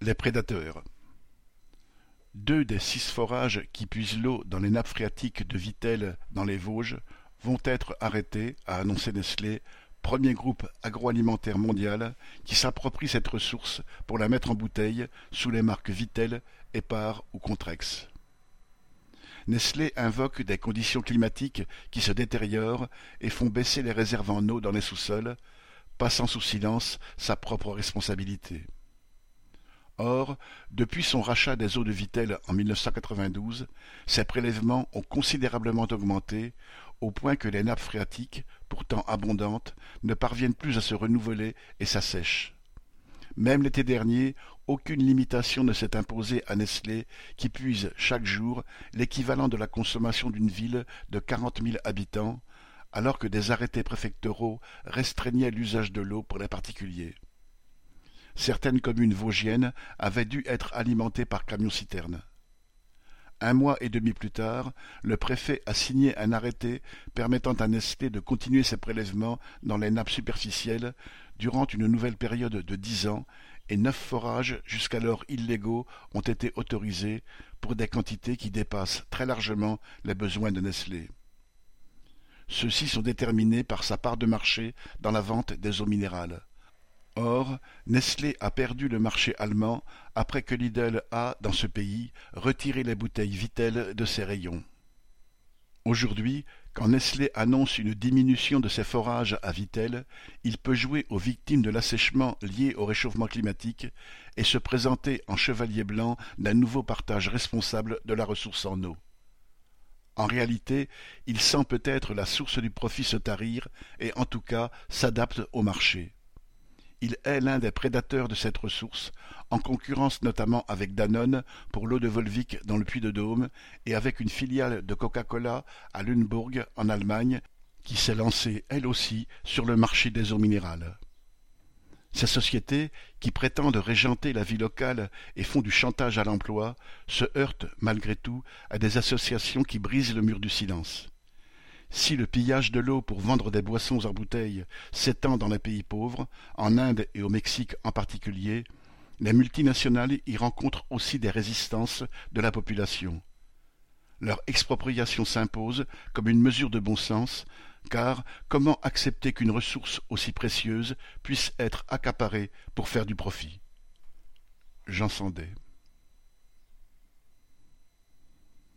Les prédateurs. Deux des six forages qui puisent l'eau dans les nappes phréatiques de Vittel dans les Vosges vont être arrêtés, a annoncé Nestlé, premier groupe agroalimentaire mondial qui s'approprie cette ressource pour la mettre en bouteille sous les marques Vittel, Épar ou Contrex. Nestlé invoque des conditions climatiques qui se détériorent et font baisser les réserves en eau dans les sous-sols, passant sous silence sa propre responsabilité. Or, depuis son rachat des eaux de Vittel en 1992, ces prélèvements ont considérablement augmenté, au point que les nappes phréatiques, pourtant abondantes, ne parviennent plus à se renouveler et s'assèchent. Même l'été dernier, aucune limitation ne s'est imposée à Nestlé, qui puise chaque jour l'équivalent de la consommation d'une ville de quarante mille habitants, alors que des arrêtés préfectoraux restreignaient l'usage de l'eau pour les particuliers. Certaines communes vosgiennes avaient dû être alimentées par camions-citernes. Un mois et demi plus tard, le préfet a signé un arrêté permettant à Nestlé de continuer ses prélèvements dans les nappes superficielles durant une nouvelle période de dix ans et neuf forages jusqu'alors illégaux ont été autorisés pour des quantités qui dépassent très largement les besoins de Nestlé. Ceux-ci sont déterminés par sa part de marché dans la vente des eaux minérales. Or, Nestlé a perdu le marché allemand après que Lidl a, dans ce pays, retiré les bouteilles Vittel de ses rayons. Aujourd'hui, quand Nestlé annonce une diminution de ses forages à Vittel, il peut jouer aux victimes de l'assèchement lié au réchauffement climatique et se présenter en chevalier blanc d'un nouveau partage responsable de la ressource en eau. En réalité, il sent peut-être la source du profit se tarir et en tout cas s'adapte au marché. Il est l'un des prédateurs de cette ressource, en concurrence notamment avec Danone pour l'eau de Volvic dans le Puy-de-Dôme et avec une filiale de Coca-Cola à Lüneburg en Allemagne qui s'est lancée elle aussi sur le marché des eaux minérales. Ces sociétés, qui prétendent régenter la vie locale et font du chantage à l'emploi, se heurtent, malgré tout, à des associations qui brisent le mur du silence. Si le pillage de l'eau pour vendre des boissons en bouteilles s'étend dans les pays pauvres, en Inde et au Mexique en particulier, les multinationales y rencontrent aussi des résistances de la population. Leur expropriation s'impose comme une mesure de bon sens, car comment accepter qu'une ressource aussi précieuse puisse être accaparée pour faire du profit?